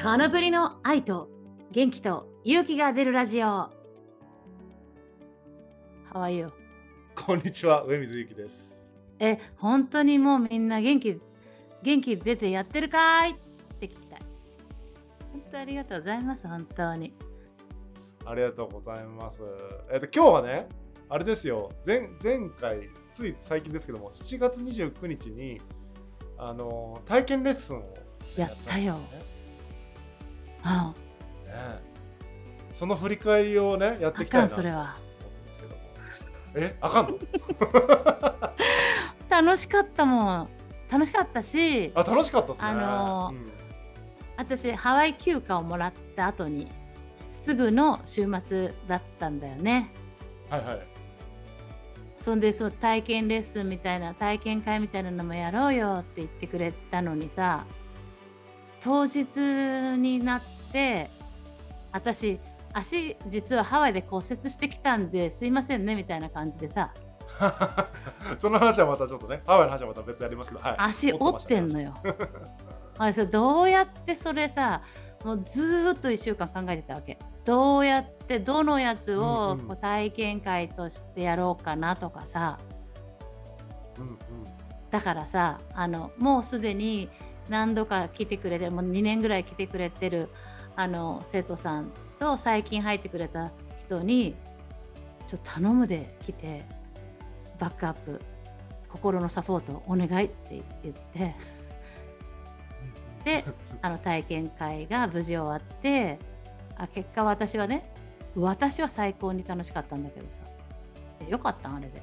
カナブリの愛と元気と勇気が出るラジオ How are you? こんにちは、上水ゆきです。え、本当にもうみんな元気元気出てやってるかい？って聞きたい。本当ありがとうございます、本当に。ありがとうございます。えっと、今日はね、あれですよ、前前回、つい最近ですけども、7月29日に、あの体験レッスンをやったよんですねあねその振り返りをね、やっていきたいなとんですけども。え、あかんの？楽しかったもん。楽しかったし、あ、楽しかったですね。あのーうん私ハワイ休暇をもらった後にすぐの週末だったんだよね。はいはい。そんでそう体験レッスンみたいな体験会みたいなのもやろうよって言ってくれたのにさ当日になって私足実はハワイで骨折してきたんですいませんねみたいな感じでさ その話はまたちょっとね、ハワイの話はまた別でやりますけど、はい。足折ってんのよ。よ。あれさどうやってそれさもうずーっと1週間考えてたわけ。どうやってどのやつをこう体験会としてやろうかなとかさ、うんうん。だからさあのもうすでに何度か来てくれてるもう2年ぐらい来てくれてるあの生徒さんと最近入ってくれた人にちょっと頼むで来てバックアップ心のサポートお願いって言ってであの体験会が無事終わってあ結果私はね私は最高に楽しかったんだけどさ。よかったあれで。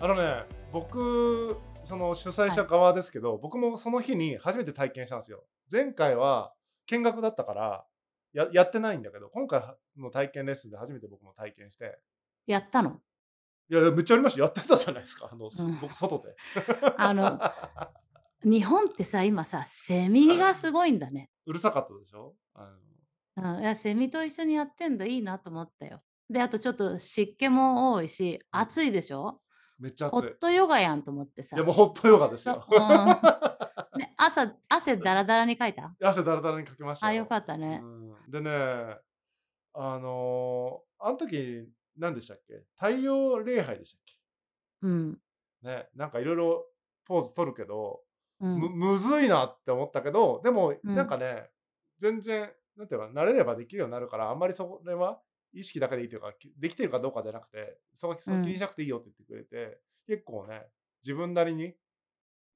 あのね、僕、その主催者側ですけど、僕もその日に初めて体験したんですよ。前回は見学だったからややってないんだけど、今回の体験レッスンで初めて僕も体験して、やったの？いや、めっちゃありました。やってたじゃないですか、あの、すうん。僕、外で。あの日本ってさ今さセミがすごいんだね。うるさかったでしょ？あうん、いやセミと一緒にやってんだ。いいなと思ったよ。であとちょっと湿気も多いしうん。暑いでしょ？のめっちゃホ暑い。ットヨガやんと思ってさ。いや、もうホットヨガですよ。そううん ね、朝汗だらだらにかいた？汗だらだらにかけましたあよかったね。うん、でね、あのーあの時、何でしたっけ？太陽礼拝でしたっうん。けね、なんかいろいろポーズ取るけど、うんむむずいなって思ったけどでもうんなんかね、全然なんていうか慣れればできるようになるからあんまりそれは意識だけでいいというかきできてるかどうかじゃなくてそこ気にしなくていいよって言ってくれて、結構ね自分なりに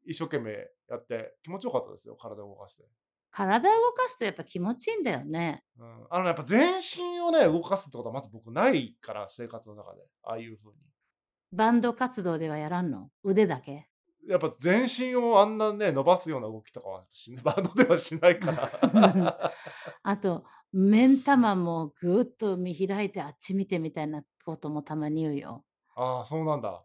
一生懸命やって気持ちよかったですよ体を動かして、体を動かすとやっぱ気持ちいいんだよね。うん、あのねやっぱ全身をね動かすってことはまず僕ないから生活の中で。ああいう風に。バンド活動ではやらんの？腕だけ？やっぱ全身をあんなね伸ばすような動きとかはし バンドではしないから あと目ん玉もぐーっと見開いてあっち見てみたいなこともたまに言うよ。ああそうなんだ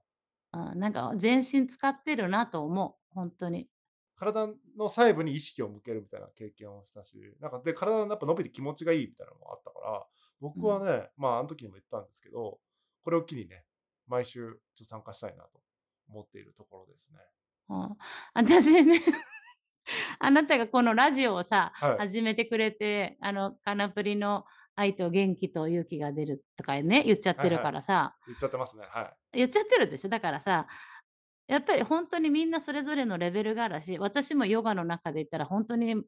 あなんか全身使ってるなと思う本当に。体の細部に意識を向けるみたいな経験をしたし、なんかで体がやっぱ伸びて気持ちがいいみたいなのもあったから、僕はね、まああの時にも言ったんですけど、これを機にね、毎週ちょっと参加したいなと思っているところですね。うん、私ね あなたがこのラジオをさ、はい。始めてくれてあのカナプリの愛と元気と勇気が出るとかね言っちゃってるからさ、言っちゃってますね。はい。言っちゃってるでしょ？だからさやっぱり本当にみんなそれぞれのレベルがあるし私もヨガの中で言ったら本当に例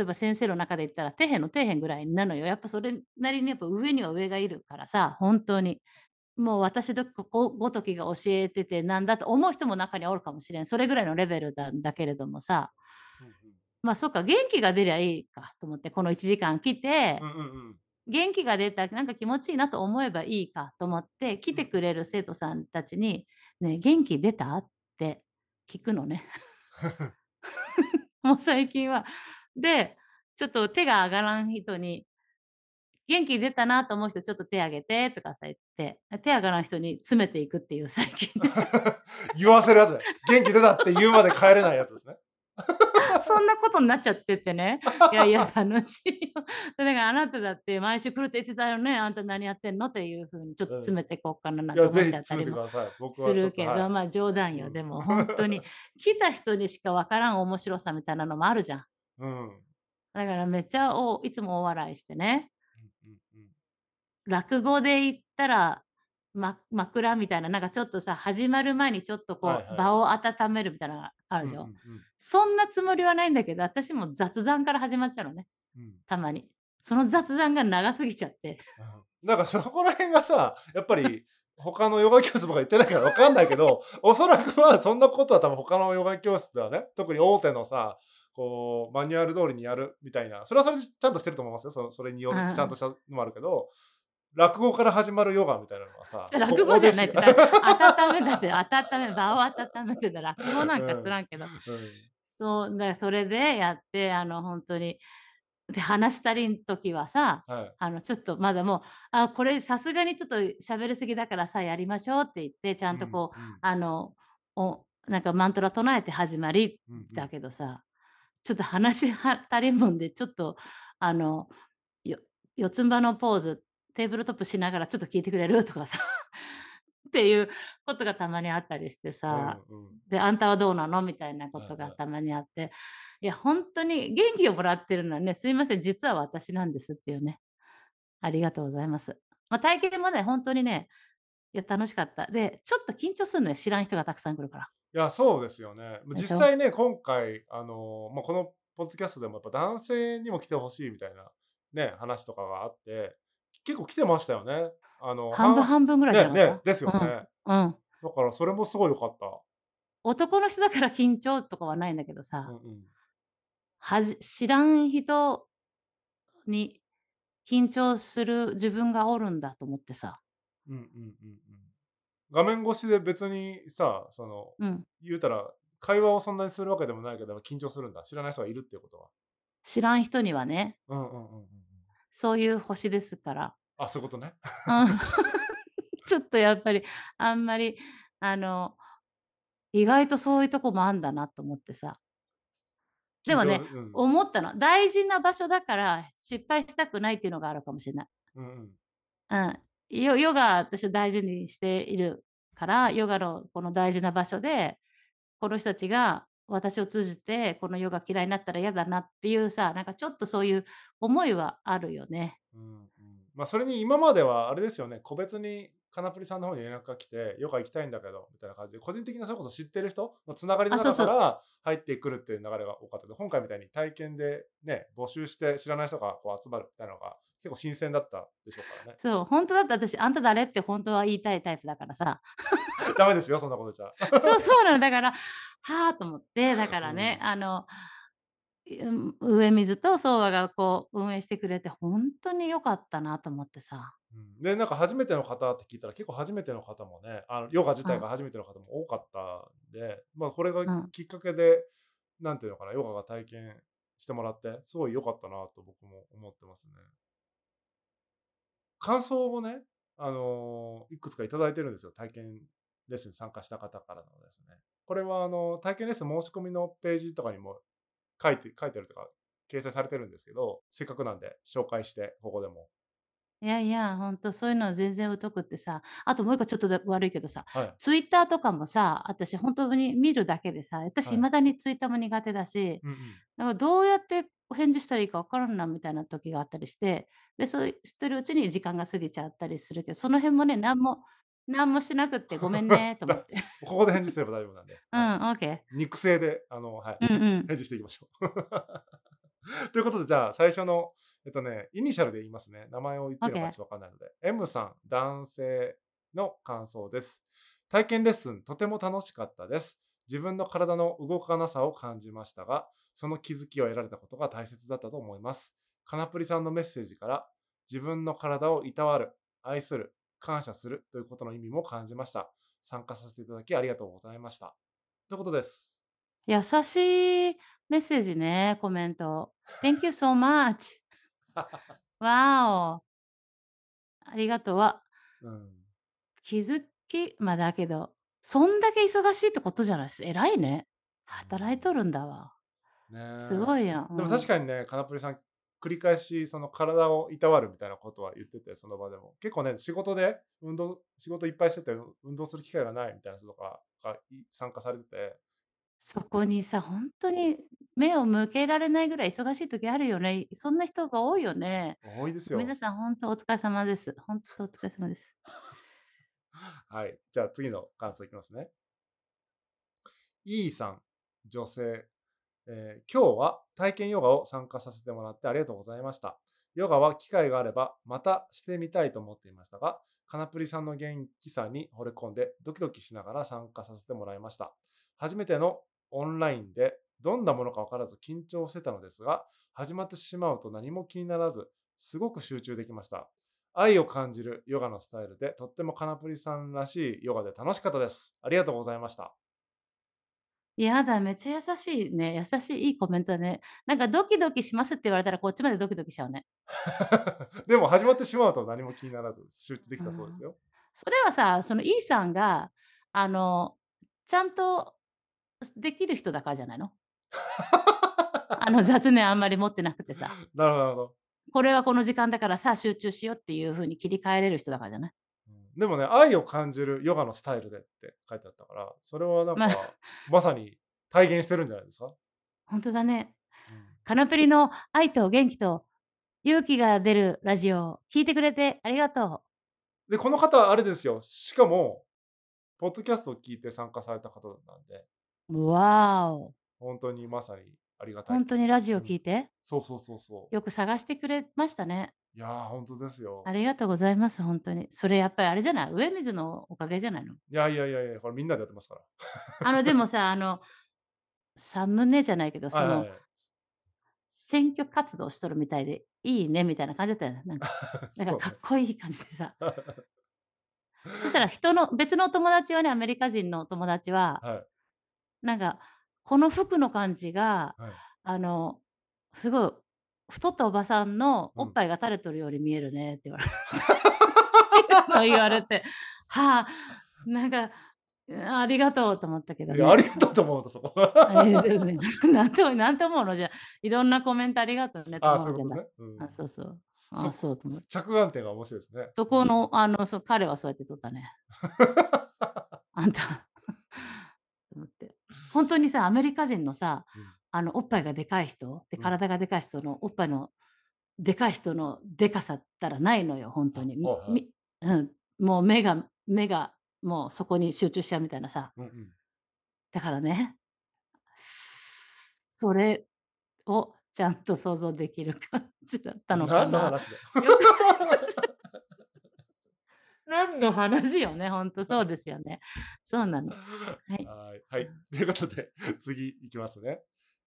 えば先生の中で言ったら底辺の底辺ぐらいなのよ。やっぱそれなりにやっぱ上には上がいるからさ本当にもう私どこごときが教えててなんだと思う人も中にはおるかもしれんそれぐらいのレベルなんだけれどもさまあそっか元気が出りゃいいかと思ってこの1時間来て、うんうんうん元気が出たなんか気持ちいいなと思えばいいかと思って来てくれる生徒さんたちに「ねえ元気出た?」って聞くのね。もう最近は。でちょっと手が上がらん人に「元気出たなと思う人ちょっと手挙げて」とかさ言って手上がらん人に詰めていくっていう最近ね 言わせるやつね。元気出たって言うまで帰れないやつですね。そんなことになっちゃっててね。いやいや、楽しいよ。だからあなただって毎週来るって言ってたよね。あんた何やってんの？っていうふうにちょっと詰めていこうかななんて思っちゃったりもするけど、はいまあ冗談よ。うんでも本当に来た人にしかわからん面白さみたいなのもあるじゃん。うん。だからめっちゃおいつも大笑いしてね。落語で言ったら、ま枕みたいな、なんかちょっとさ、始まる前にちょっとこう、はいはい。場を温めるみたいなのがあるうんうんでしょ。うん。そんなつもりはないんだけど、私も雑談から始まっちゃうのね、うん。たまに。その雑談が長すぎちゃって。うん。だからそこら辺がさ、やっぱり他のヨガ教室とか行ってないから分かんないけど、おそらくはそんなことは多分他のヨガ教室ではね、特に大手のさ、こうマニュアル通りにやるみたいな、それはそれでちゃんとしてると思いますよ。そそれによるうんちゃんとしたのもあるけど、落語から始まるヨガみたいなのはさ、落語じゃないって、温めだって、温め場を温めてた落語なんか知らんけど。うん。そう、だそれでやって、あの、ほんとに。で、話したりん時はさ、はい。あの、ちょっとまだもう、あ、これさすがにちょっと喋りすぎだからさ、やりましょうって言って、ちゃんとうんこう、うん。あの、おなんかマントラ唱えて始まりうんうん。だけどさ、ちょっと話は足りんもんで、ちょっとあの、よ四つん這のポーズ、テーブルトップしながらちょっと聞いてくれるとかさ、っていうことがたまにあったりしてうんさ、うん。で、あんたはどうなの？みたいなこはいはい。とがたまにあって、いや、ほんとに元気をもらってるのはね、すいません、実は私なんですっていうね。ありがとうございます。ま、体験もね、ほんとにね、いや楽しかった。で、ちょっと緊張すんのよ、知らん人がたくさん来るから。いや、そうですよね。実際ね、今回あの、ま、このポッドキャストでもやっぱ男性にも来て欲しいみたいな、ね、話とかがあって、結構来てましたよね。あの、半分は半分ぐらいじゃねね、なか？った？ですようん、ね。うん。だからそれもすごい良かった。男の人だから緊張とかはないんだけどさ。うんうん。はじ知らん人に緊張する自分がおるんだと思ってさ。うんうんうんうん。画面越しで別にさ、その、うん。言うたら、会話をそんなにするわけでもないけど、緊張するんだ。知らない人がいるっていうことは。知らん人にはね。うんうんうんうんうん。そういう星ですから。あ、そういうことね。うん。ちょっとやっぱり、あんまり、あの、意外とそういうとこもあんだなと思ってさ。でもね、うん。思ったの。大事な場所だから、失敗したくないっていうのがあるかもしれない。うんうん。うん。ヨヨガ、私は大事にしているから、ヨガのこの大事な場所で、この人たちが私を通じて、この世が嫌いになったら嫌だなっていうさ、なんかちょっとそういう思いはあるよね。うんうん。ま、それに今まではあれですよね、個別にカナプリさんの方に連絡が来て、ヨガ行きたいんだけどみたいな感じで、個人的なそれこそ知ってる人の繋がりの。中から入ってくるっていう流れが多かったけど、今回みたいに体験でね、募集して知らない人がこう集まるみたいなのが結構新鮮だったでしょうからね。そう、ほんとだって私、あんた誰ってほんとは言いたいタイプだからさ。ダメですよ、そんなこと言っちゃ。そう、そうなの。だから、はあと思って、だからね、うん。あの、上水とソウワがこう運営してくれてほんとに良かったなと思ってさ。うん。で、なんか初めての方って聞いたら、結構初めての方もね、あの、ヨガ自うん。体が初めての方も多かったんで、ま、これがうん。きっかけで、なんていうのかな、ヨガが体験してもらって、すごい良かったなと僕も思ってますね。感想をね、あの、いくつかいただいてるんですよ。体験レッスンに参加した方からのですね。これはあの、体験レッスン申し込みのページとかにも書いて書いてあるとか、掲載されてるんですけど、せっかくなんで紹介して、ここでも。いやいや、ほんとそういうのは全然疎くってさ、あともう1個ちょっとだ悪いけどさ、はい。ツイッターとかもさ、私ほんとに見るだけでさ、私はい。未だにツイッターも苦手だし、うんうん。なんかどうやってお返事したらいいか分からんなみたいな時があったりして、で、そうしてるうちに時間が過ぎちゃったりするけど、その辺もね、なんもなんもしなくって ごめんねと思っだて。ここで返事すれば大丈夫なんで、はい。うん、オーケー。肉声で、あの、はい、うんうん。返事していきましょう。ということで、じゃあ最初の、えっとね、イニシャルで言いますね。名前を言っていいのかち。ょっとわかんないので。M さん、男性の感想です。体験レッスンとても楽しかったです。自分の体の動かなさを感じましたが、その気づきを得られたことが大切だったと思います。カナプリさんのメッセージから、自分の体を労わる、愛する、感謝するということの意味も感じました。参加させていただきありがとうございました。ということです。優しいメッセージね、コメント。Thank you so much. わお。ありがとう。わうん。気づきま、だけど、そんだけ忙しいってことじゃないす。偉いね。うん。働いとるんだわ。ねすえ。ごいやん、でもうん。確かにね、カナプリさん、繰り返しその体を労わるみたいなことは言ってて、その場でも。結構ね、仕事で運動仕事いっぱいしてて、運動する機会がないみたいな人とかが、い参加されてて。そこにさ、ほんとに目を向けられないぐらい忙しい時あるよね。そんな人が多いよね。多いですよ。皆さんほんとお疲れ様です。ほんとお疲れ様です。はい、じゃあ次の感想いきますね。E さん、女性、えー、今日は体験ヨガを参加させてもらってありがとうございました。ヨガは機会があればまたしてみたいと思っていましたが、カナプリさんの元気さに惚れ込んでドキドキしながら参加させてもらいました。初めてのオンラインでどんなものか分からず緊張してたのですが、始まってしまうと何も気にならず、すごく集中できました。愛を感じるヨガのスタイルで、とってもカナプリさんらしいヨガで楽しかったです。ありがとうございました。やだ、めっちゃ優しいね。優しいいいコメントだね。なんかドキドキしますって言われたらこっちまでドキドキしちゃうね。でも始まってしまうと何も気にならず集中できたそうですよ。それはさ、その E さんが、あの、ちゃんとできる人だからじゃないの？あの雑念あんまり持ってなくてさ。なるほど。これはこの時間だからさあ集中しようっていう風に切り替えれる人だからじゃない？でもね、愛を感じるヨガのスタイルでって書いてあったから、それはなんか、ままさに体現してるんじゃないですか？ほんとだね。うん。カナプリの愛と元気と勇気が出るラジオを聞いてくれてありがとう。で、この方あれですよ、しかも、ポッドキャストを聞いて参加された方なんで。わお。ほんとにまさにありがたい。ほんとにラジオ聞いて？そうそうそうそう。よく探してくれましたね。いや、ほんとですよ。ありがとうございます、ほんとに。それやっぱりあれじゃない、上水のおかげじゃないの？いやいやいやいや、これみんなでやってますから。あの、でもさ、あの、サムネじゃないけど、その、選挙活動しとるみたいで、いいねみたいな感じだったよね。なんか、なんかかっこいい感じでさ。そしたら人の別の友達はね、アメリカ人の友達は、はい。なんか、この服の感じが、はい。あの、すごい太ったおばさんのおっぱいが垂れとるように見えるねって言われて 言われて、はあ、なんか、ありがとうと思ったけどいや、ありがとうと思うと、そこ。なんとなんと思うの、じゃいろんなコメントありがとうねとあそういうじゃことね。うん。あ、そうそう。あ、そうと思う。着眼点が面白いですね。そこの、あの、そう、彼はそうやって撮ったね。あんたと思って。本当にさ、アメリカ人のさ、うん。あの、おっぱいがでかい人、で、体がでかい人のおっぱいのでかい人のでかさったらないのよ、本当に。うん、もう目が目がもうそこに集中しちゃうみたいなさ。うんうん。だからね、それをちゃんと想像できる感じだったのか何のな。話だよ。何の話よね、ほんとそうですよね。そうなの。はい。はい。はい。ということで、次いきますね。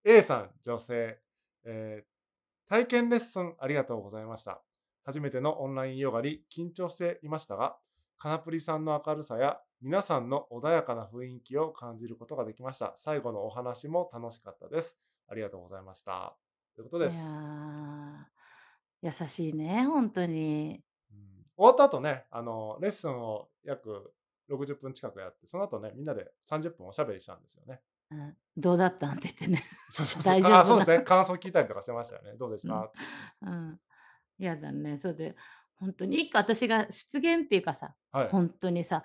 A さん、女性、えー、体験レッスンありがとうございました。初めてのオンラインヨガに緊張していましたが、カナプリさんの明るさや皆さんの穏やかな雰囲気を感じることができました。最後のお話も楽しかったです。ありがとうございました。ということです。優しいね、本当に。うん、終わった後ね、あの、レッスンを約60分近くやって、その後ね、みんなで30分おしゃべりしたんですよね。うん、どうだったん？って言ってね。そうそうそう。大丈夫あ、そうですね。感想聞いたりとかしてましたよね。どうでした？うん。嫌、うん、だね。そうで本当に1個私が失言っていうかさ、はい。本当にさ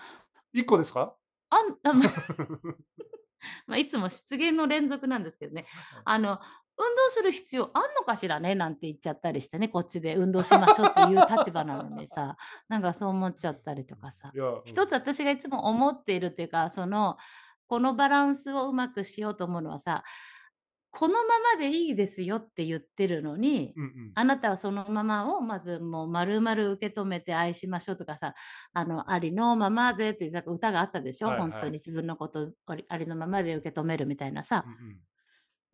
1個ですか？あんあ、ま ま、いつも失言の連続なんですけどね。あの、運動する必要あんのかしらね？なんて言っちゃったりしてね、こっちで運動しましょうっていう立場なのにさ、なんかそう思っちゃったりとかさ。一つ私がいつも思っているっていうか、その、このバランスをうまくしようと思うのはさこのままでいいですよって言ってるのに、うんうん。あなたはそのままをまずもう丸々受け止めて愛しましょうとかさ、あの、ありのままでっていう歌があったでしょ、はいはい、本当に自分のことありありのままで受け止めるみたいなさ。うんうん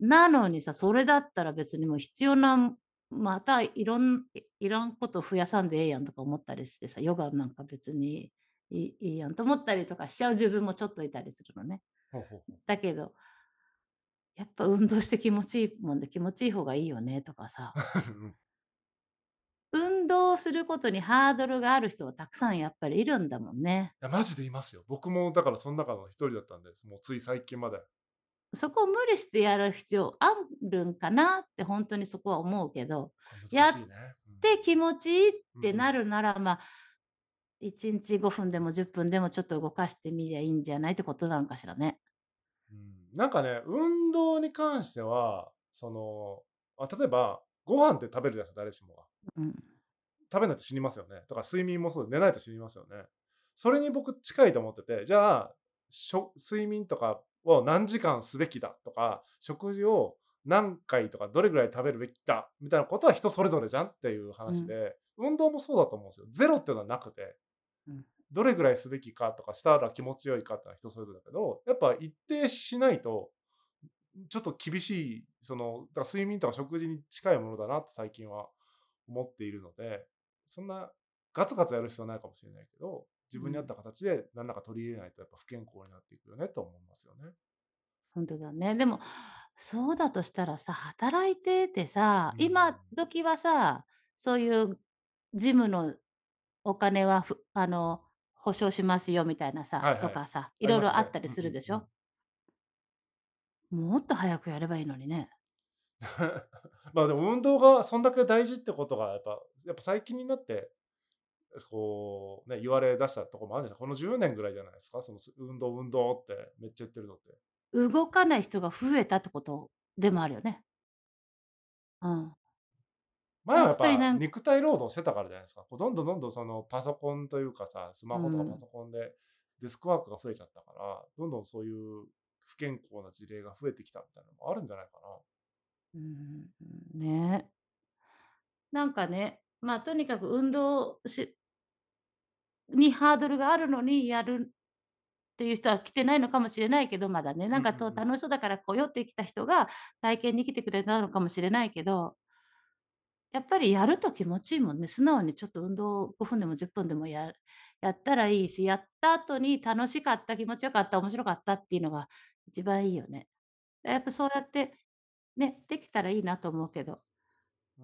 なのにさ、それだったら別にもう必要な、またいろんいらんこと増やさんでええやんとか思ったりしてさ、ヨガなんか別にいいやんと思ったりとかしちゃう自分もちょっといたりするのね。ほうほうほうだけどやっぱ運動して気持ちいいもんで気持ちいい方がいいよねとかさ。運動することにハードルがある人はたくさんやっぱりいるんだもんね。いや、マジでいますよ。僕もだからその中の一人だったんです。もうつい最近まで。そこを無理してやる必要あるんかなって本当にそこは思うけど、やって気持ちいいってなるなら、まあ、1日5分でも10分でもちょっと動かしてみりゃいいんじゃないってことなのかしらね。うん、なんかね、運動に関しては、その、あ、例えば、ご飯って食べるじゃないですか、誰しもが。うん。食べないと死にますよね。だから睡眠もそうで、寝ないと死にますよね。それに僕近いと思ってて、じゃあ、しょ睡眠とかを何時間すべきだ？とか、食事を何回とかどれぐらい食べるべきだ？みたいなことは人それぞれじゃんっていううん。話で、運動もそうだと思うんですよ。ゼロっていうのはなくて、うん。どれぐらいすべきかとかしたら気持ちよいかってのは人それぞれだけど、やっぱ一定しないと、ちょっと厳しい、その、だから睡眠とか食事に近いものだなって最近は思っているので、そんなガツガツやる必要はないかもしれないけど、自分に合っうん。た形で何らか取り入れないとやっぱ不健康になっていくよねと思いますよね。ほんとだね。でも、そうだとしたらさ、働いててさ、うん。今時はさ、そういうジムのお金は、ふあの、保証しますよみたいなさ、はいはい。とかさ、いろい。ろあったりうんするでしょ？もっと早くやればいいのにね。まあ、でも運動がそんだけ大事ってことがやっぱやっぱ最近になって、こうね、言われ出したところもあるじゃないこの10年ぐらいじゃないですか、その、す運動運動ってめっちゃ言ってるのって。動かない人が増えたってことでもあるよね。うん。前やっはやっぱ肉体労働してたからじゃないですか。こうどんどんどんどんそのパソコンというかさ、スマホとかパうん、ソコンでデスクワークが増えちゃったから、どんどんそういう不健康な事例が増えてきたみたいなのもあるんじゃないかな。うん、ね。なんかね、まあ、とにかく運動しにハードルがあるのにやるっていう人は来てないのかもしれないけど、まだね、なんかと。楽しそうだから来ようってきた人が体験に来てくれたのかもしれないけど、やっぱりやると気持ちいいもんね。素直にちょっと運動5分でも10分でもややったらいいし、やった後に楽しかった、気持ちよかった、面白かったっていうのが一番いいよね。やっぱそうやってね、できたらいいなと思うけど。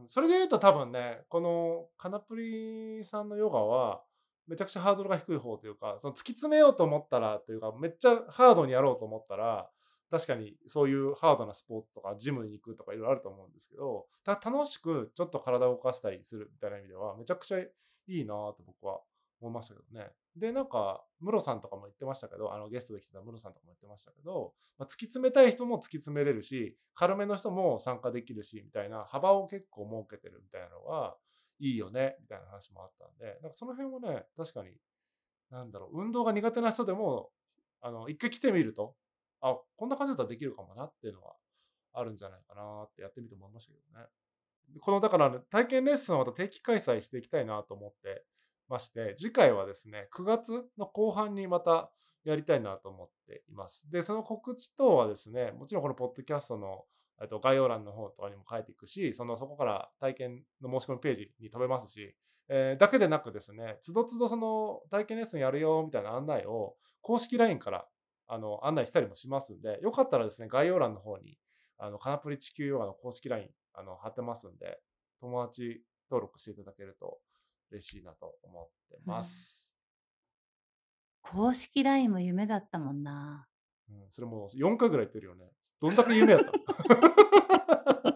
それで言うと多分ね、このカナプリさんのヨガは、めちゃくちゃハードルが低い方というか、その突き詰めようと思ったらというか、めっちゃハードにやろうと思ったら、確かにそういうハードなスポーツとかジムに行くとかいろいろあると思うんですけど、楽しくちょっと体を動かしたりするみたいな意味では、めちゃくちゃいいなと僕は思いましたけどね。で、なんか、ムロさんとかも言ってましたけど、あのゲストで来てたムロさんとかも言ってましたけど、まあ、突き詰めたい人も突き詰めれるし、軽めの人も参加できるし、みたいな幅を結構設けてるみたいなのがいいよね、みたいな話もあったんで、なんかその辺もね、確かに、なんだろう、運動が苦手な人でも、あの、一回来てみると、あ、こんな感じだったらできるかもなっていうのはあるんじゃないかなってやってみて思いましたけどね。このだから、体験レッスンをまた定期開催していきたいなと思ってまして、次回はですね、9月の後半にまたやりたいなと思っています。で、その告知等はですね、もちろんこのポッドキャストのと概要欄の方とかにも書いていくし、そのそこから体験の申し込みページに飛べますし、えーだけでなくですね、つどつどその体験レッスンやるよみたいな案内を公式 LINE からあの案内したりもしますんで、よかったらですね、概要欄の方にあのカナプリ地球ヨガの公式 LINE あの貼ってますんで、友達登録していただけると嬉しいなと思ってうん。ます。公式 LINE も夢だったもんな。うん、それも4回ぐらい言ってるよね。どんだけ夢やったの？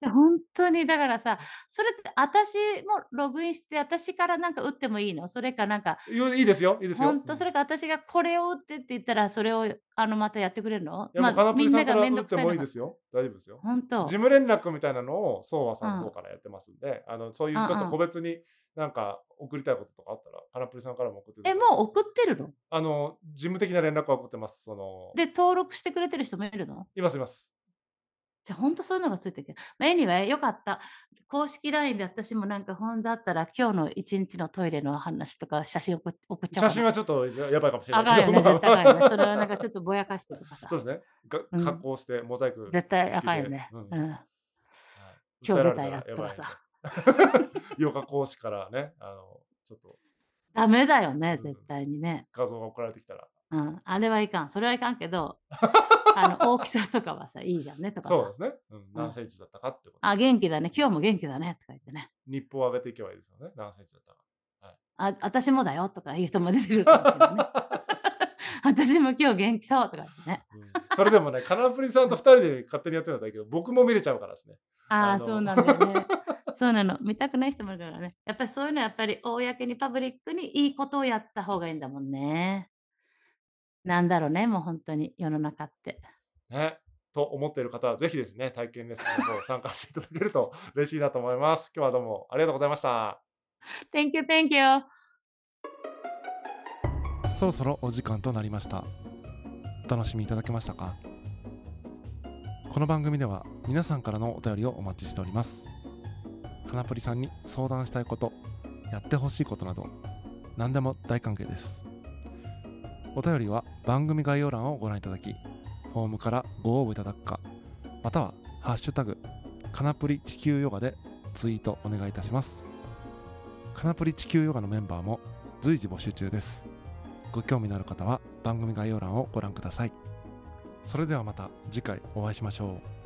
じゃ、ほんとにだからさ、それって私もログインして、私からなんか打ってもいいの？それかなんか、いやいいですよ、いいですよ。ほんと、うん。それか私がこれを打ってって言ったら、それをあの、またやってくれるの？ま、カナプリさんからみんながめん打ってもどくさいいいですよ。大丈夫ですよ。ほんと。事務連絡みたいなのを、ソーワさんの方うん。からやってますんで、あの、そういうちょっとうんうん。個別になんか送りたいこととかあったら、カナプリさんからも送ってえ。もう送ってるの？あの、事務的な連絡は送ってます。その、で、登録してくれてる人もいるの？いますいます。じゃ、ほんとそういうのがついてけま、anyway 良かった。公式 LINE で私もなんかほんだったら、今日の1日のトイレの話とか写真送っちゃおう。写真はちょっとややばいかもしれないあかんよね、まあ絶対あかんよね。それはなんかちょまあ。っとぼやかしてとかさ。そうですね。加工してモザイク絶対あかんよね。うん。うん。はい。今日出たやつとかさ。ヨガ講師からね、あの、ちょっと、ダメだよね、うん、絶対にね。画像が送られてきたら。うん、あれはいかん。それはいかんけど、あの、大きさとかはさ、いいじゃんねとかさ。そうですね。うん、うん。何センチだったかってことあ、ですね。元気だね、うん。今日も元気だねとか言ってね。日報を上げていけばいいですよね、何センチだったか。はい。あ、私もだよとかいう人も出てくるかもしれないね。私も今日元気そうとか言ってね。うん、それでもね、カナプリさんと2人で勝手にやってるのはいいけど、僕も見れちゃうからですね。ああ、そうなんだよね。そうなの。見たくない人もいるからね。やっぱりそういうのはやっぱり公にパブリックにいいことをやった方がいいんだもんね。なんだろうね、もうほんとに世の中って。ね。と思っている方は、ぜひですね、体験レッスンの方参加していただけると嬉しいなと思います。今日はどうもありがとうございました。Thank you, thank you. そろそろお時間となりました。お楽しみいただけましたか？この番組では皆さんからのお便りをお待ちしております。カナプリさんに相談したいこと、やってほしいことなど、何でも大歓迎です。お便りは番組概要欄をご覧いただき、フォームからご応募いただくか、またはハッシュタグ、カナプリ地球ヨガでツイートお願いいたします。カナプリ地球ヨガのメンバーも随時募集中です。ご興味のある方は番組概要欄をご覧ください。それではまた次回お会いしましょう。